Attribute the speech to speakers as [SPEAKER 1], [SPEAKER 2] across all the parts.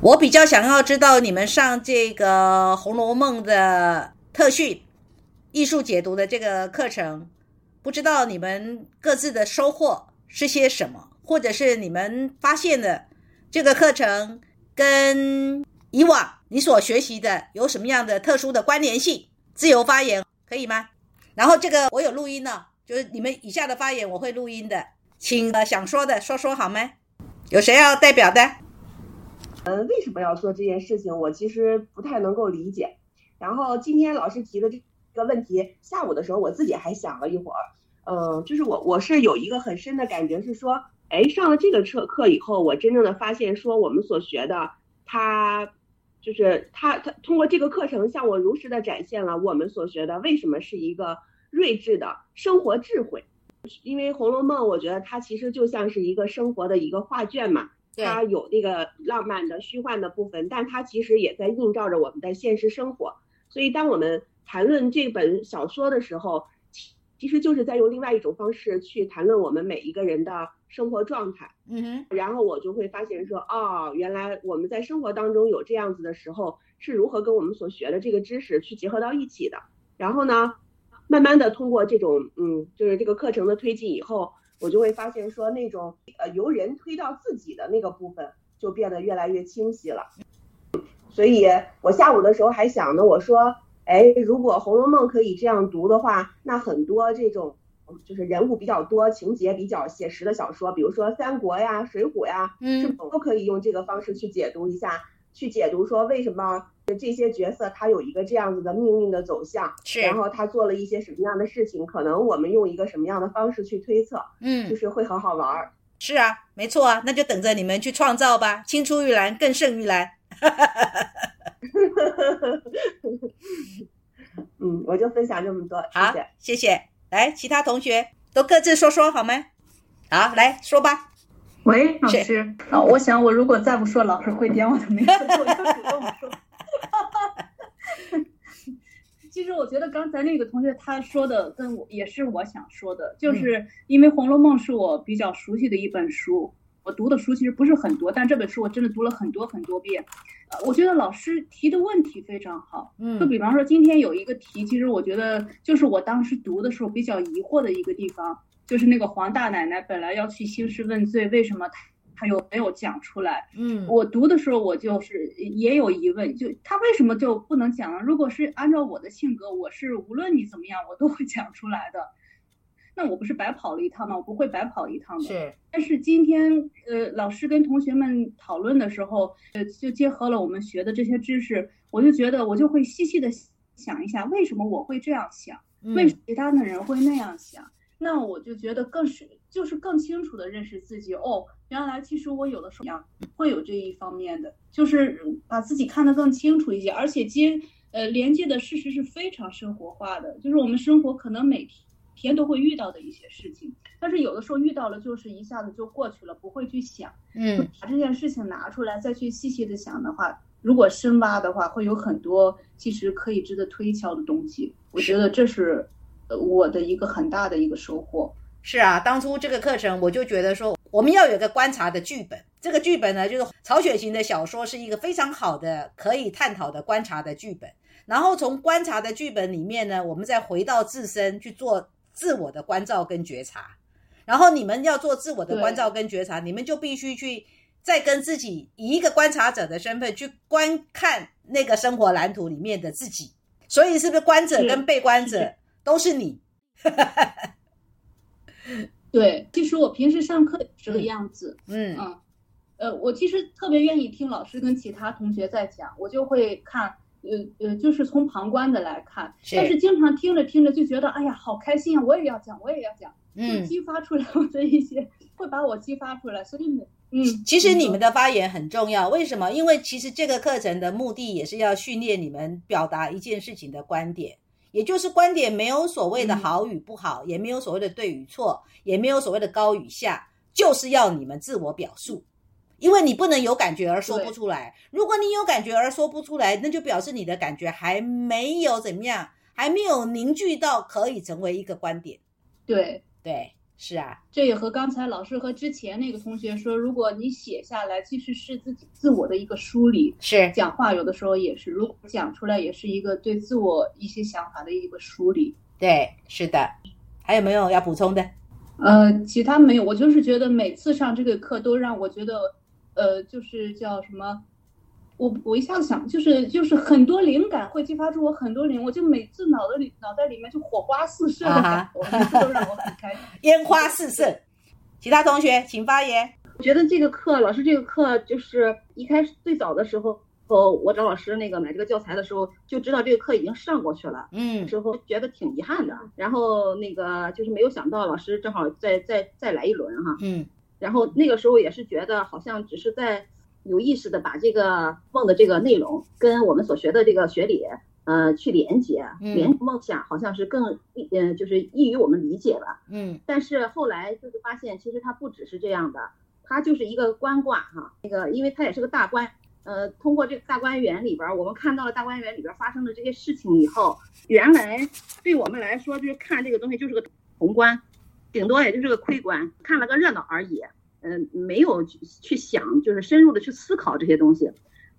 [SPEAKER 1] 我比较想要知道你们上这个《红楼梦》的特训艺术解读的这个课程，不知道你们各自的收获是些什么，或者是你们发现的这个课程跟以往你所学习的有什么样的特殊的关联性？自由发言可以吗？然后这个我有录音呢，就是你们以下的发言我会录音的，请呃想说的说说好吗？有谁要代表的？
[SPEAKER 2] 嗯，为什么要做这件事情？我其实不太能够理解。然后今天老师提的这个问题，下午的时候我自己还想了一会儿。嗯，就是我我是有一个很深的感觉，是说，哎，上了这个课课以后，我真正的发现，说我们所学的，它就是它它通过这个课程向我如实的展现了我们所学的为什么是一个睿智的生活智慧。因为《红楼梦》，我觉得它其实就像是一个生活的一个画卷嘛。它有那个浪漫的、虚幻的部分，但它其实也在映照着我们的现实生活。所以，当我们谈论这本小说的时候，其实就是在用另外一种方式去谈论我们每一个人的生活状态。
[SPEAKER 1] 嗯
[SPEAKER 2] 哼。然后我就会发现说，哦，原来我们在生活当中有这样子的时候，是如何跟我们所学的这个知识去结合到一起的。然后呢，慢慢的通过这种，嗯，就是这个课程的推进以后。我就会发现说那种呃由人推到自己的那个部分就变得越来越清晰了，所以我下午的时候还想呢，我说，哎，如果《红楼梦》可以这样读的话，那很多这种就是人物比较多、情节比较写实的小说，比如说《三国》呀、《水浒》呀，
[SPEAKER 1] 嗯，
[SPEAKER 2] 是否都可以用这个方式去解读一下，去解读说为什么？这些角色他有一个这样子的命运的走向，
[SPEAKER 1] 是，
[SPEAKER 2] 然后他做了一些什么样的事情，可能我们用一个什么样的方式去推测，
[SPEAKER 1] 嗯，
[SPEAKER 2] 就是会很好玩儿。
[SPEAKER 1] 是啊，没错啊，那就等着你们去创造吧，青出于蓝更胜于蓝。
[SPEAKER 2] 嗯，我就分享这么多，
[SPEAKER 1] 好，谢谢。来，其他同学都各自说说好吗？好，来说吧。
[SPEAKER 3] 喂，老师，啊，我想我如果再不说，老师会点我的名字，我就主动说。其实我觉得刚才那个同学他说的跟我也是我想说的，就是因为《红楼梦》是我比较熟悉的一本书，我读的书其实不是很多，但这本书我真的读了很多很多遍。呃，我觉得老师提的问题非常好，
[SPEAKER 1] 嗯，
[SPEAKER 3] 就比方说今天有一个题，其实我觉得就是我当时读的时候比较疑惑的一个地方。就是那个黄大奶奶本来要去兴师问罪，为什么她她又没有讲出来？
[SPEAKER 1] 嗯，
[SPEAKER 3] 我读的时候我就是也有疑问，就她为什么就不能讲呢？如果是按照我的性格，我是无论你怎么样，我都会讲出来的。那我不是白跑了一趟吗？我不会白跑一趟的。
[SPEAKER 1] 是。
[SPEAKER 3] 但是今天呃，老师跟同学们讨论的时候，呃，就结合了我们学的这些知识，我就觉得我就会细细的想一下，为什么我会这样想？为什么其他的人会那样想？那我就觉得更是，就是更清楚的认识自己哦。原来其实我有的时候会有这一方面的，就是把自己看得更清楚一些，而且接呃连接的事实是非常生活化的，就是我们生活可能每天都会遇到的一些事情，但是有的时候遇到了就是一下子就过去了，不会去想。
[SPEAKER 1] 嗯，
[SPEAKER 3] 把这件事情拿出来再去细细的想的话，如果深挖的话，会有很多其实可以值得推敲的东西。我觉得这是。我的一个很大的一个收获
[SPEAKER 1] 是啊，当初这个课程我就觉得说，我们要有个观察的剧本。这个剧本呢，就是曹雪芹的小说是一个非常好的可以探讨的观察的剧本。然后从观察的剧本里面呢，我们再回到自身去做自我的关照跟觉察。然后你们要做自我的关照跟觉察，你们就必须去再跟自己以一个观察者的身份去观看那个生活蓝图里面的自己。所以是不是观者跟被观者？都是你，
[SPEAKER 3] 对，其实我平时上课这个样子，
[SPEAKER 1] 嗯。
[SPEAKER 3] 嗯，呃，我其实特别愿意听老师跟其他同学在讲，我就会看，呃呃，就是从旁观的来看，但是经常听着听着就觉得，哎呀，好开心啊，我也要讲，我也要讲，
[SPEAKER 1] 嗯，
[SPEAKER 3] 激发出来我的一些，会把我激发出来，所以，嗯，
[SPEAKER 1] 其实你们的发言很重要，为什么？因为其实这个课程的目的也是要训练你们表达一件事情的观点。也就是观点没有所谓的好与不好，也没有所谓的对与错，也没有所谓的高与下，就是要你们自我表述，因为你不能有感觉而说不出来。如果你有感觉而说不出来，那就表示你的感觉还没有怎么样，还没有凝聚到可以成为一个观点。
[SPEAKER 3] 对
[SPEAKER 1] 对，是啊，
[SPEAKER 3] 这也和刚才老师和之前那个同学说，如果你写下来，其实是自己自我的一个梳理。
[SPEAKER 1] 是
[SPEAKER 3] 讲话有的时候也是，如果讲出来，也是一个对自我一些想法的一个梳理。
[SPEAKER 1] 对，是的。还有没有要补充的？
[SPEAKER 3] 呃，其他没有。我就是觉得每次上这个课都让我觉得，呃，就是叫什么。我我一下子想，就是就是很多灵感会激发出我很多灵，我就每次脑子里脑袋里面就火花四射的感觉，每次都让我很开心，
[SPEAKER 1] 烟花四射。其他同学请发言。
[SPEAKER 4] 我觉得这个课，老师这个课就是一开始最早的时候，哦，我找老师那个买这个教材的时候，就知道这个课已经上过去了，
[SPEAKER 1] 嗯，
[SPEAKER 4] 之后觉得挺遗憾的。然后那个就是没有想到老师正好再再再来一轮哈，
[SPEAKER 1] 嗯，
[SPEAKER 4] 然后那个时候也是觉得好像只是在。有意识的把这个梦的这个内容跟我们所学的这个学理，呃，去连接，连梦想好像是更，嗯，就是易于我们理解了，
[SPEAKER 1] 嗯。
[SPEAKER 4] 但是后来就是发现，其实它不只是这样的，它就是一个观卦哈，那个，因为它也是个大观，呃，通过这个大观园里边，我们看到了大观园里边发生的这些事情以后，原来对我们来说，就是看这个东西就是个宏观，顶多也就是个窥观，看了个热闹而已。嗯，没有去想，就是深入的去思考这些东西。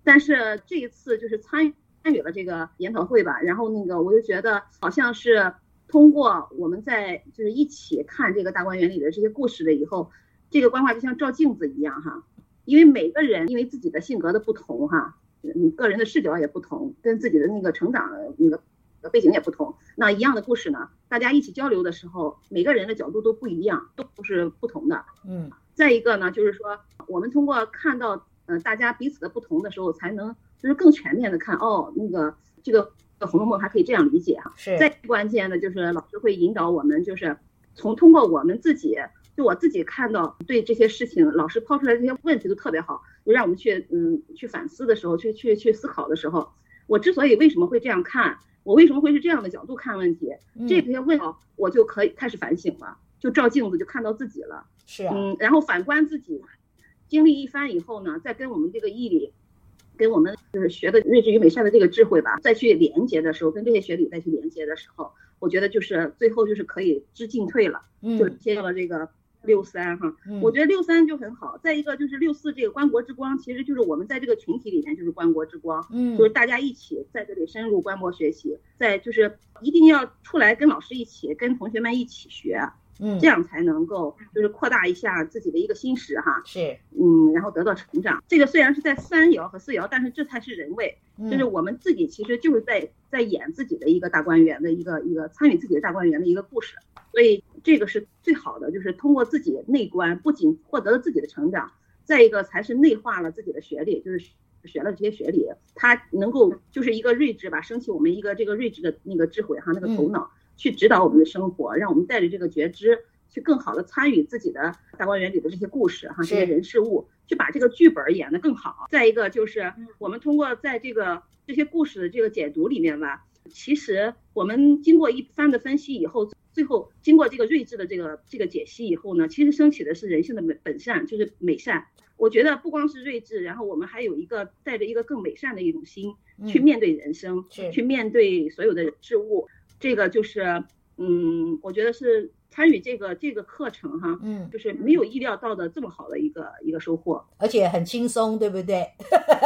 [SPEAKER 4] 但是这一次就是参参与了这个研讨会吧，然后那个我就觉得好像是通过我们在就是一起看这个大观园里的这些故事了以后，这个观画就像照镜子一样哈。因为每个人因为自己的性格的不同哈，你，个人的视角也不同，跟自己的那个成长那个背景也不同。那一样的故事呢，大家一起交流的时候，每个人的角度都不一样，都是不同的。
[SPEAKER 1] 嗯。
[SPEAKER 4] 再一个呢，就是说，我们通过看到，呃，大家彼此的不同的时候，才能就是更全面的看，哦，那个这个《红楼梦》还可以这样理解哈。
[SPEAKER 1] 是。
[SPEAKER 4] 再关键的就是老师会引导我们，就是从通过我们自己，就我自己看到对这些事情，老师抛出来这些问题都特别好，就让我们去嗯去反思的时候，去去去思考的时候，我之所以为什么会这样看，我为什么会是这样的角度看问题，这些问题我就可以开始反省了。就照镜子就看到自己了，
[SPEAKER 1] 是啊，
[SPEAKER 4] 嗯，然后反观自己，经历一番以后呢，再跟我们这个毅力，跟我们就是学的睿智与美善的这个智慧吧，再去连接的时候，跟这些学理再去连接的时候，我觉得就是最后就是可以知进退了，就接到了这个六三哈，我觉得六三就很好。再一个就是六四这个观国之光，其实就是我们在这个群体里面就是观国之光，
[SPEAKER 1] 嗯，
[SPEAKER 4] 就是大家一起在这里深入观摩学习，在就是一定要出来跟老师一起，跟同学们一起学。
[SPEAKER 1] 嗯，
[SPEAKER 4] 这样才能够就是扩大一下自己的一个心识哈，
[SPEAKER 1] 是，
[SPEAKER 4] 嗯，然后得到成长。这个虽然是在三爻和四爻，但是这才是人位，就是我们自己其实就是在在演自己的一个大观园的一个一个参与自己的大观园的一个故事。所以这个是最好的，就是通过自己内观，不仅获得了自己的成长，再一个才是内化了自己的学历，就是学了这些学历，他能够就是一个睿智吧，升起我们一个这个睿智的那个智慧哈，那个头脑。去指导我们的生活，让我们带着这个觉知，去更好的参与自己的大观园里的这些故事哈，这些人事物，去把这个剧本演得更好。再一个就是我们通过在这个这些故事的这个解读里面吧，其实我们经过一番的分析以后，最后经过这个睿智的这个这个解析以后呢，其实升起的是人性的美本善，就是美善。我觉得不光是睿智，然后我们还有一个带着一个更美善的一种心去面对人生，去面对所有的事物。这个就是，嗯，我觉得是参与这个这个课程哈，
[SPEAKER 1] 嗯，
[SPEAKER 4] 就是没有意料到的这么好的一个一个收获，
[SPEAKER 1] 而且很轻松，对不对？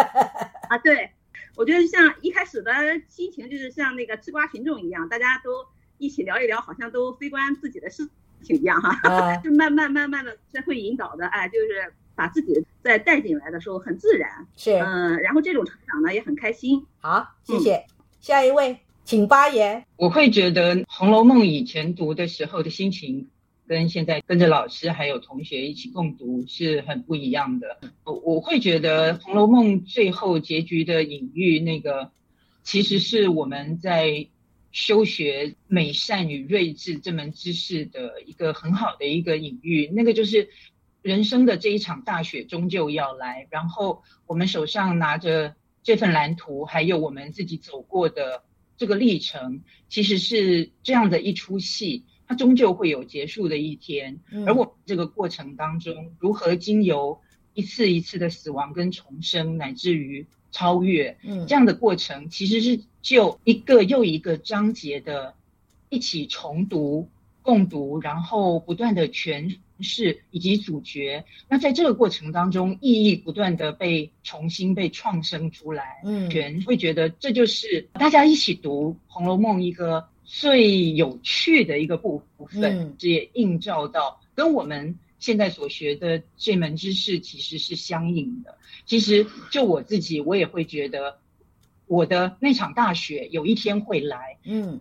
[SPEAKER 4] 啊，对，我觉得像一开始的心情就是像那个吃瓜群众一样，大家都一起聊一聊，好像都非关自己的事情一样哈，就慢慢慢慢的在会引导的，哎，就是把自己再带进来的时候很自然，
[SPEAKER 1] 是，
[SPEAKER 4] 嗯，然后这种成长呢也很开心。
[SPEAKER 1] 好，谢谢，下一位。请发言。
[SPEAKER 5] 我会觉得《红楼梦》以前读的时候的心情，跟现在跟着老师还有同学一起共读是很不一样的。我我会觉得《红楼梦》最后结局的隐喻，那个其实是我们在修学美善与睿智这门知识的一个很好的一个隐喻。那个就是人生的这一场大雪终究要来，然后我们手上拿着这份蓝图，还有我们自己走过的。这个历程其实是这样的一出戏，它终究会有结束的一天。而我这个过程当中，如何经由一次一次的死亡跟重生，乃至于超越，
[SPEAKER 1] 嗯，
[SPEAKER 5] 这样的过程，其实是就一个又一个章节的一起重读共读，然后不断的诠释以及主角。那在这个过程当中，意义不断的被重新被创生出来。嗯，全会觉得这就是大家一起读《红楼梦》一个最有趣的一个部分，这也映照到跟我们现在所学的这门知识其实是相应的。其实就我自己，我也会觉得。我的那场大雪有一天会来，嗯，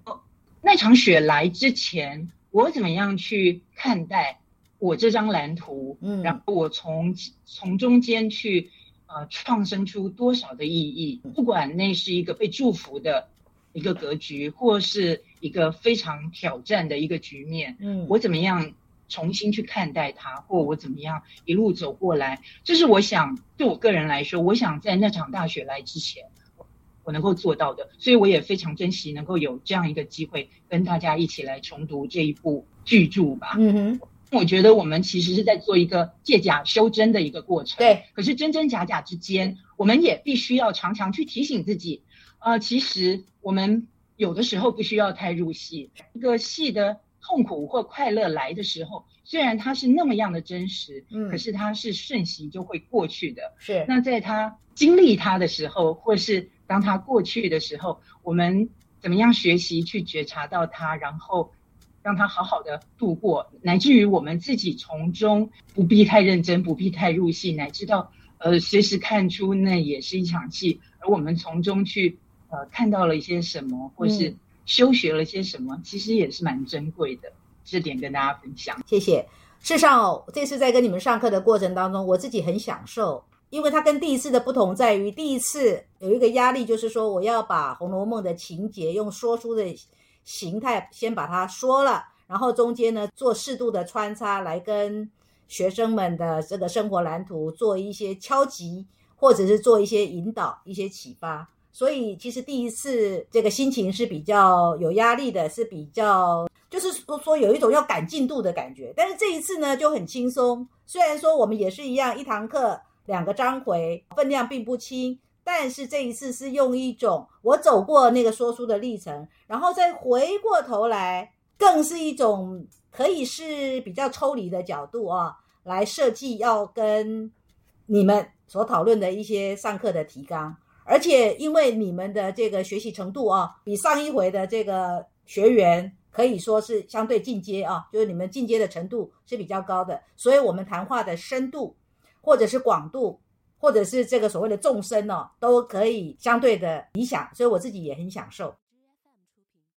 [SPEAKER 5] 那场雪来之前，我怎么样去看待我这张蓝图？嗯，然后我从从中间去呃创生出多少的意义？不管那是一个被祝福的一个格局，或是一个非常挑战的一个局面，嗯，我怎么样重新去看待它，或我怎么样一路走过来？这是我想对我个人来说，我想在那场大雪来之前。我能够做到的，所以我也非常珍惜能够有这样一个机会跟大家一起来重读这一部巨著吧。嗯哼，我觉得我们其实是在做一个借假修真的一个过程。
[SPEAKER 1] 对，
[SPEAKER 5] 可是真真假假之间，我们也必须要常常去提醒自己，呃，其实我们有的时候不需要太入戏。一个戏的痛苦或快乐来的时候，虽然它是那么样的真实，嗯，可是它是瞬息就会过去的。
[SPEAKER 1] 是，
[SPEAKER 5] 那在他经历它的时候，或是当它过去的时候，我们怎么样学习去觉察到它，然后让他好好的度过，乃至于我们自己从中不必太认真，不必太入戏，乃至到呃随时看出那也是一场戏，而我们从中去呃看到了一些什么，或是修学了些什么，其实也是蛮珍贵的。这点跟大家分享，
[SPEAKER 1] 谢谢。事实上，这次在跟你们上课的过程当中，我自己很享受。因为它跟第一次的不同在于，第一次有一个压力，就是说我要把《红楼梦》的情节用说书的形态先把它说了，然后中间呢做适度的穿插，来跟学生们的这个生活蓝图做一些敲击，或者是做一些引导、一些启发。所以其实第一次这个心情是比较有压力的，是比较就是说说有一种要赶进度的感觉。但是这一次呢就很轻松，虽然说我们也是一样一堂课。两个章回分量并不轻，但是这一次是用一种我走过那个说书的历程，然后再回过头来，更是一种可以是比较抽离的角度啊，来设计要跟你们所讨论的一些上课的提纲，而且因为你们的这个学习程度啊，比上一回的这个学员可以说是相对进阶啊，就是你们进阶的程度是比较高的，所以我们谈话的深度。或者是广度，或者是这个所谓的众生哦，都可以相对的理想，所以我自己也很享受。